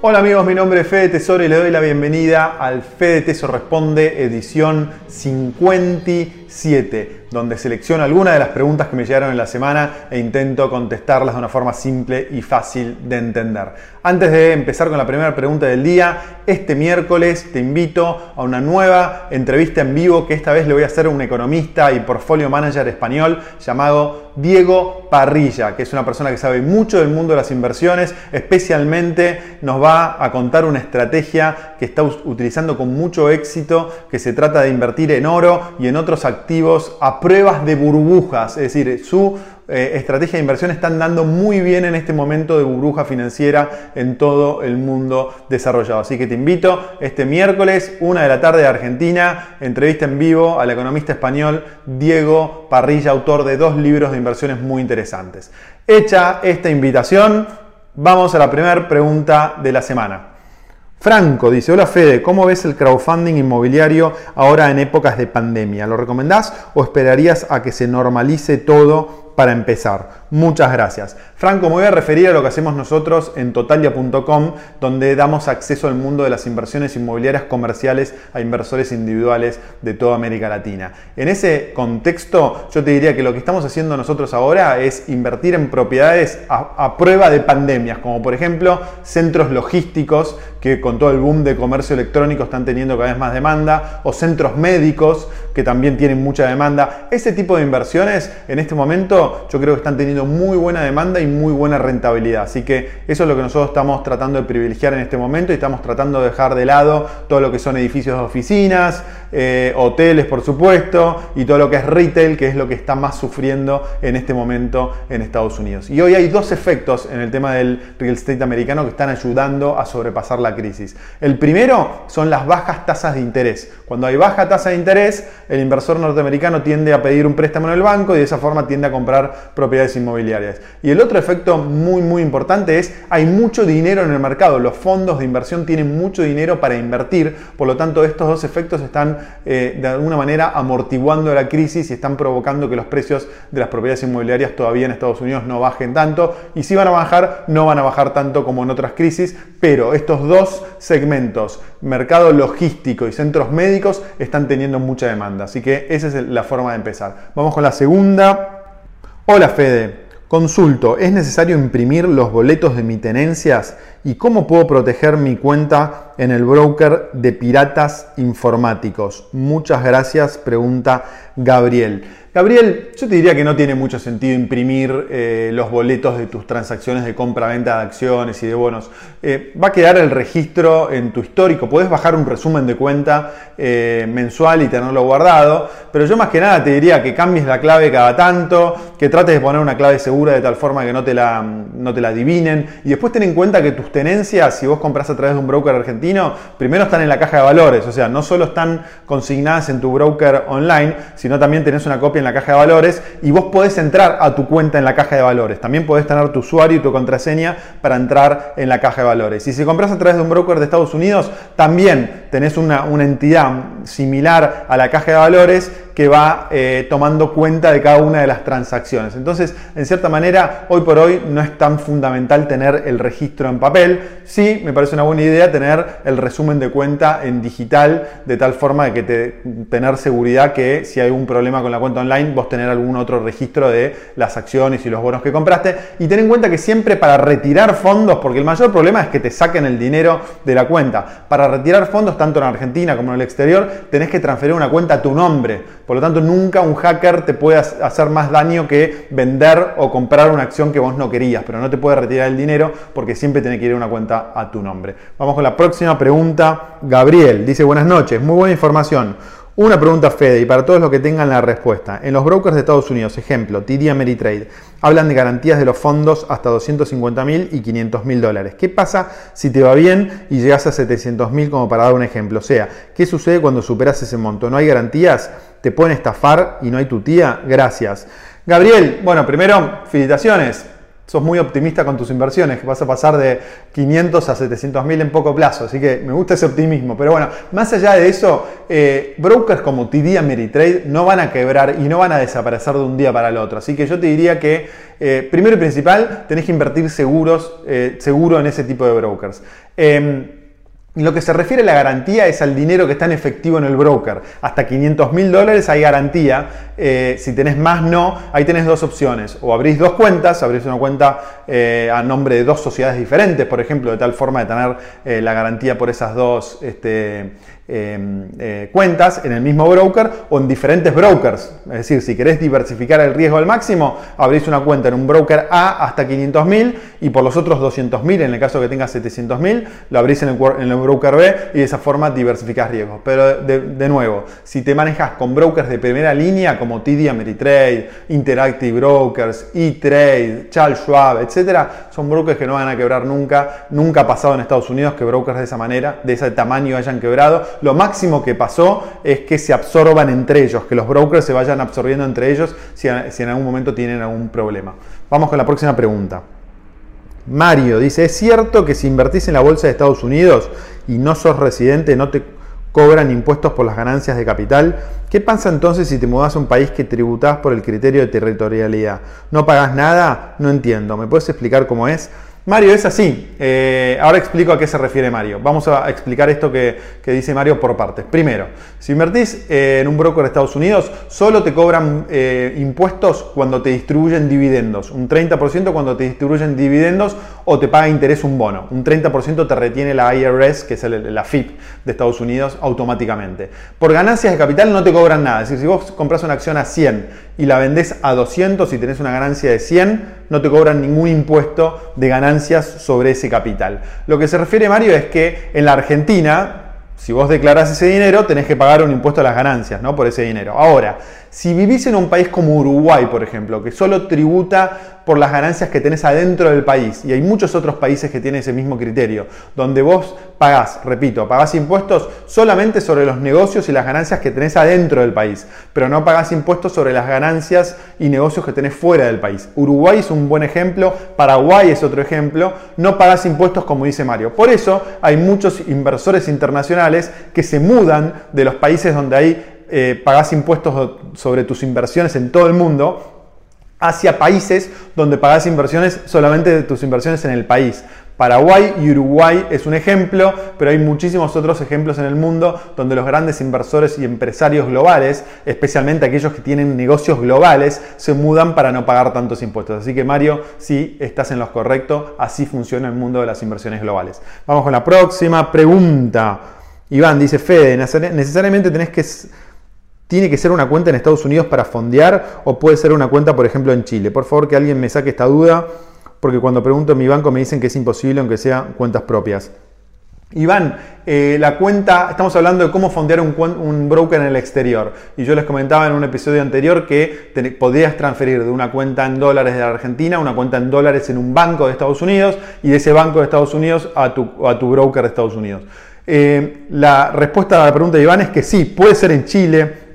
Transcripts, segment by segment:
Hola amigos, mi nombre es Fede Tesoro y le doy la bienvenida al Fede Tesoro Responde edición 57 donde selecciono algunas de las preguntas que me llegaron en la semana e intento contestarlas de una forma simple y fácil de entender. Antes de empezar con la primera pregunta del día, este miércoles te invito a una nueva entrevista en vivo que esta vez le voy a hacer a un economista y portfolio manager español llamado Diego Parrilla, que es una persona que sabe mucho del mundo de las inversiones, especialmente nos va a contar una estrategia que está utilizando con mucho éxito, que se trata de invertir en oro y en otros activos a pruebas de burbujas, es decir, su eh, estrategia de inversión están dando muy bien en este momento de burbuja financiera en todo el mundo desarrollado. Así que te invito este miércoles, una de la tarde de Argentina, entrevista en vivo al economista español Diego Parrilla, autor de dos libros de inversiones muy interesantes. Hecha esta invitación, vamos a la primera pregunta de la semana. Franco dice, hola Fede, ¿cómo ves el crowdfunding inmobiliario ahora en épocas de pandemia? ¿Lo recomendás o esperarías a que se normalice todo para empezar. Muchas gracias. Franco, me voy a referir a lo que hacemos nosotros en totalia.com, donde damos acceso al mundo de las inversiones inmobiliarias comerciales a inversores individuales de toda América Latina. En ese contexto, yo te diría que lo que estamos haciendo nosotros ahora es invertir en propiedades a, prueba de pandemias, como por ejemplo centros logísticos que con todo el boom de comercio electrónico están teniendo cada vez más demanda, o centros médicos que también tienen mucha demanda. Ese tipo de inversiones en este momento yo creo que están teniendo muy buena demanda y muy buena rentabilidad. Así que eso es lo que nosotros estamos tratando de privilegiar en este momento y estamos tratando de dejar de lado todo lo que son edificios de oficinas, eh, hoteles por supuesto, y todo lo que es retail, que es lo que está más sufriendo en este momento en Estados Unidos. Y hoy hay dos efectos en el tema del real estate americano que están ayudando a sobrepasar la crisis. El primero son las bajas tasas de interés. Cuando hay baja tasa de interés, el inversor norteamericano tiende a pedir un préstamo en el banco y de esa forma tiende a comprar propiedades inmobiliarias. Y el otro efecto muy muy importante es hay mucho dinero en el mercado, los fondos de inversión tienen mucho dinero para invertir, por lo tanto estos dos efectos están eh, de alguna manera amortiguando la crisis y están provocando que los precios de las propiedades inmobiliarias todavía en Estados Unidos no bajen tanto y si van a bajar no van a bajar tanto como en otras crisis, pero estos dos segmentos, mercado logístico y centros médicos, están teniendo mucha demanda. Así que esa es la forma de empezar. Vamos con la segunda Hola Fede, consulto, ¿es necesario imprimir los boletos de mi tenencias? ¿Y cómo puedo proteger mi cuenta en el broker de piratas informáticos? Muchas gracias, pregunta Gabriel. Gabriel, yo te diría que no tiene mucho sentido imprimir eh, los boletos de tus transacciones de compra-venta de acciones y de bonos. Eh, va a quedar el registro en tu histórico. Puedes bajar un resumen de cuenta eh, mensual y tenerlo guardado. Pero yo más que nada te diría que cambies la clave cada tanto, que trates de poner una clave segura de tal forma que no te la, no te la adivinen. Y después ten en cuenta que tus tenencias, si vos compras a través de un broker argentino, primero están en la caja de valores. O sea, no solo están consignadas en tu broker online, también tenés una copia en la caja de valores y vos podés entrar a tu cuenta en la caja de valores. También podés tener tu usuario y tu contraseña para entrar en la caja de valores. Y si compras a través de un broker de Estados Unidos, también tenés una, una entidad similar a la caja de valores que va eh, tomando cuenta de cada una de las transacciones. Entonces, en cierta manera, hoy por hoy no es tan fundamental tener el registro en papel. Sí, me parece una buena idea tener el resumen de cuenta en digital, de tal forma de que te, tener seguridad que si hay un problema con la cuenta online, vos tener algún otro registro de las acciones y los bonos que compraste. Y ten en cuenta que siempre para retirar fondos, porque el mayor problema es que te saquen el dinero de la cuenta. Para retirar fondos, tanto en Argentina como en el exterior, tenés que transferir una cuenta a tu nombre. Por lo tanto, nunca un hacker te puede hacer más daño que vender o comprar una acción que vos no querías, pero no te puede retirar el dinero porque siempre tiene que ir a una cuenta a tu nombre. Vamos con la próxima pregunta. Gabriel dice, buenas noches, muy buena información. Una pregunta, Fede, y para todos los que tengan la respuesta. En los brokers de Estados Unidos, ejemplo, TD Ameritrade, hablan de garantías de los fondos hasta 250 mil y 500 mil dólares. ¿Qué pasa si te va bien y llegas a 700 mil como para dar un ejemplo? O sea, ¿qué sucede cuando superas ese monto? ¿No hay garantías? ¿Te pueden estafar y no hay tu tía? Gracias. Gabriel, bueno, primero, felicitaciones. Sos muy optimista con tus inversiones, que vas a pasar de 500 a 700 mil en poco plazo. Así que me gusta ese optimismo. Pero bueno, más allá de eso, eh, brokers como TD Ameritrade no van a quebrar y no van a desaparecer de un día para el otro. Así que yo te diría que, eh, primero y principal, tenés que invertir seguros, eh, seguro en ese tipo de brokers. Lo que se refiere a la garantía es al dinero que está en efectivo en el broker. Hasta 500 mil dólares hay garantía. Eh, si tenés más, no. Ahí tenés dos opciones. O abrís dos cuentas, abrís una cuenta eh, a nombre de dos sociedades diferentes, por ejemplo, de tal forma de tener eh, la garantía por esas dos este, Em, eh, cuentas en el mismo broker o en diferentes brokers. Es decir, si querés diversificar el riesgo al máximo, abrís una cuenta en un broker A hasta 500.000 y por los otros 200.000, en el caso que tengas 700.000, lo abrís en el, en el, broker B y de esa forma diversificás riesgos. Pero de, nuevo, si te manejas con brokers de primera línea como TD Ameritrade, Interactive Brokers, E-Trade, Charles Schwab, etc., son brokers que no van a quebrar nunca. Nunca ha pasado en Estados Unidos que brokers de esa manera, de ese tamaño hayan quebrado lo máximo que pasó es que se absorban entre ellos, que los brokers se vayan absorbiendo entre ellos si, en algún momento tienen algún problema. Vamos con la próxima pregunta. Mario dice, ¿es cierto que si invertís en la bolsa de Estados Unidos y no sos residente no te cobran impuestos por las ganancias de capital? ¿Qué pasa entonces si te mudas a un país que tributás por el criterio de territorialidad? ¿No pagás nada? No entiendo. ¿Me puedes explicar cómo es? Mario, es así. Eh, ahora explico a qué se refiere Mario. Vamos a explicar esto que, dice Mario por partes. Primero, si invertís eh, en un broker de Estados Unidos, solo te cobran eh, impuestos cuando te distribuyen dividendos. Un 30% cuando te distribuyen dividendos o te paga interés un bono. Un 30% te retiene la IRS, que es la FIP de Estados Unidos, automáticamente. Por ganancias de capital no te cobran nada. Es decir, si vos compras una acción a 100 y la vendés a 200 y tenés una ganancia de 100, no te cobran ningún impuesto de ganancias sobre ese capital. Lo que se refiere Mario es que en la Argentina, si vos declarás ese dinero, tenés que pagar un impuesto a las ganancias, ¿no? Por ese dinero. Ahora, si vivís en un país como Uruguay, por ejemplo, que solo tributa por las ganancias que tenés adentro del país. Y hay muchos otros países que tienen ese mismo criterio, donde vos pagás, repito, pagás impuestos solamente sobre los negocios y las ganancias que tenés adentro del país, pero no pagás impuestos sobre las ganancias y negocios que tenés fuera del país. Uruguay es un buen ejemplo, Paraguay es otro ejemplo, no pagás impuestos como dice Mario. Por eso hay muchos inversores internacionales que se mudan de los países donde hay eh, pagás impuestos sobre tus inversiones en todo el mundo hacia países donde pagas inversiones solamente de tus inversiones en el país. Paraguay y Uruguay es un ejemplo, pero hay muchísimos otros ejemplos en el mundo donde los grandes inversores y empresarios globales, especialmente aquellos que tienen negocios globales, se mudan para no pagar tantos impuestos. Así que Mario, sí, estás en lo correcto, así funciona el mundo de las inversiones globales. Vamos con la próxima pregunta. Iván dice, Fede, necesariamente tenés que ¿Tiene que ser una cuenta en Estados Unidos para fondear o puede ser una cuenta, por ejemplo, en Chile? Por favor, que alguien me saque esta duda, porque cuando pregunto en mi banco me dicen que es imposible aunque sean cuentas propias. Iván, eh, la cuenta, estamos hablando de cómo fondear un, broker en el exterior. Y yo les comentaba en un episodio anterior que podías transferir de una cuenta en dólares de Argentina a una cuenta en dólares en un banco de Estados Unidos y de ese banco de Estados Unidos a tu, a tu broker de Estados Unidos. Eh, la respuesta a la pregunta de Iván es que sí, puede ser en Chile,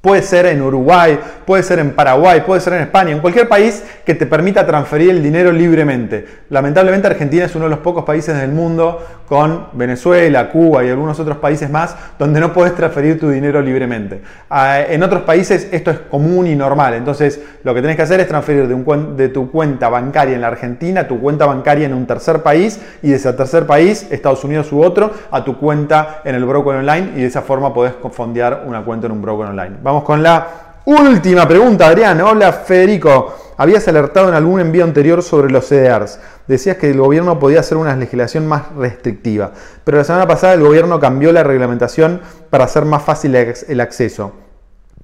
Puede ser en Uruguay, puede ser en Paraguay, puede ser en España, en cualquier país que te permita transferir el dinero libremente. Lamentablemente Argentina es uno de los pocos países del mundo con Venezuela, Cuba y algunos otros países más donde no puedes transferir tu dinero libremente. Ah, en otros países esto es común y normal, entonces lo que tenés que hacer es transferir de, tu cuenta bancaria en la Argentina a tu cuenta bancaria en un tercer país y de ese tercer país, Estados Unidos u otro, a tu cuenta en el broker online y de esa forma podés fondear una cuenta en un broker online. Vamos con la última pregunta, Adrián. Hola, Federico. Habías alertado en algún envío anterior sobre los CDRs. Decías que el gobierno podía hacer una legislación más restrictiva, pero la semana pasada el gobierno cambió la reglamentación para hacer más fácil el acceso.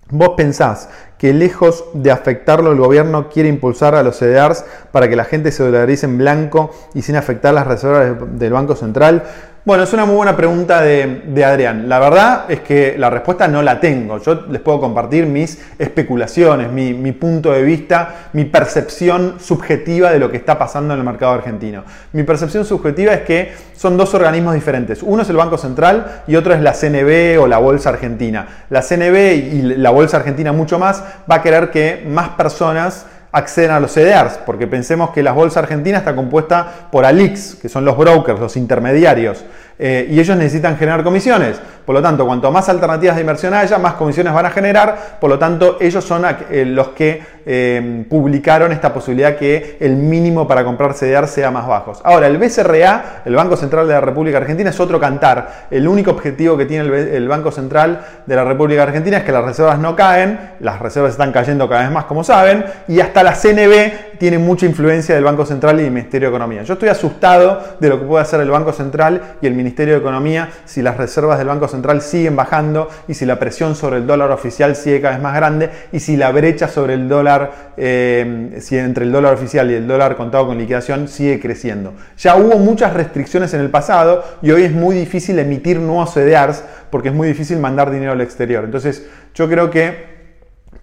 ¿Vos pensás que lejos de afectarlo el gobierno quiere impulsar a los CDRs para que la gente se dolarice en blanco y sin afectar las reservas del Banco Central? Bueno, es una muy buena pregunta de, Adrián. La verdad es que la respuesta no la tengo. Yo les puedo compartir mis especulaciones, mi, punto de vista, mi percepción subjetiva de lo que está pasando en el mercado argentino. Mi percepción subjetiva es que son dos organismos diferentes. Uno es el Banco Central y otro es la CNB o la Bolsa Argentina. La CNB y la Bolsa Argentina mucho más va a querer que más personas acceden a los CDRs, porque pensemos que la bolsa argentina está compuesta por ALIX, que son los brokers, los intermediarios. Eh, y ellos necesitan generar comisiones. Por lo tanto, cuanto más alternativas de inversión haya, más comisiones van a generar. Por lo tanto, ellos son eh, los que eh, publicaron esta posibilidad que el mínimo para comprar CDR sea más bajo. Ahora, el BCRA, el Banco Central de la República Argentina, es otro cantar. El único objetivo que tiene el, Banco Central de la República Argentina es que las reservas no caen, las reservas están cayendo cada vez más, como saben, y hasta la CNB tiene mucha influencia del Banco Central y del Ministerio de Economía. Yo estoy asustado de lo que puede hacer el Banco Central y el Ministerio de Economía si las reservas del Banco Central siguen bajando y si la presión sobre el dólar oficial sigue cada vez más grande y si la brecha sobre el dólar, eh, si entre el dólar oficial y el dólar contado con liquidación sigue creciendo. Ya hubo muchas restricciones en el pasado y hoy es muy difícil emitir nuevos CDRs porque es muy difícil mandar dinero al exterior. Entonces yo creo que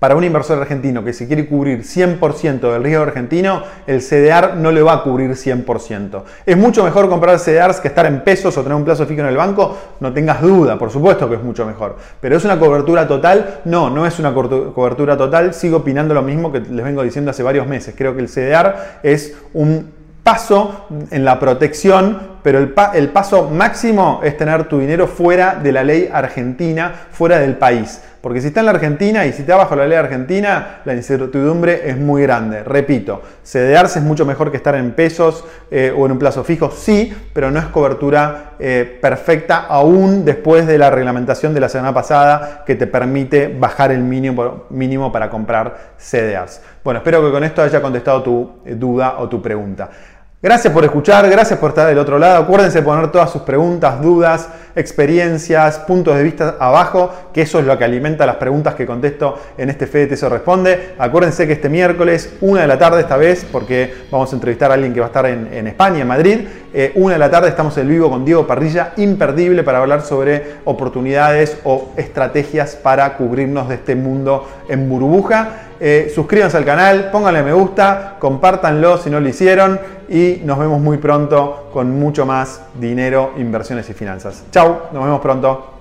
para un inversor argentino que se quiere cubrir 100% del riesgo argentino, el CDR no le va a cubrir 100%. Es mucho mejor comprar CDRs que estar en pesos o tener un plazo fijo en el banco, no tengas duda, por supuesto que es mucho mejor. Pero ¿es una cobertura total? No, no es una cobertura total, sigo opinando lo mismo que les vengo diciendo hace varios meses. Creo que el CDR es un paso en la protección, pero el, paso máximo es tener tu dinero fuera de la ley argentina, fuera del país. Porque si está en la Argentina y si está bajo la ley argentina, la incertidumbre es muy grande. Repito, CDRs es mucho mejor que estar en pesos eh, o en un plazo fijo, sí, pero no es cobertura eh, perfecta aún después de la reglamentación de la semana pasada que te permite bajar el mínimo, mínimo para comprar CDRs. Bueno, espero que con esto haya contestado tu eh, duda o tu pregunta. Gracias por escuchar, gracias por estar del otro lado. Acuérdense de poner todas sus preguntas, dudas, experiencias, puntos de vista abajo, que eso es lo que alimenta las preguntas que contesto en este Fede Te Responde. Acuérdense que este miércoles, una de la tarde esta vez, porque vamos a entrevistar a alguien que va a estar en, España, en Madrid, eh, una de la tarde estamos en vivo con Diego Parrilla, imperdible para hablar sobre oportunidades o estrategias para cubrirnos de este mundo en burbuja. Eh, suscríbanse al canal, pónganle me gusta, compártanlo si no lo hicieron y nos vemos muy pronto con mucho más dinero, inversiones y finanzas. Chao, nos vemos pronto.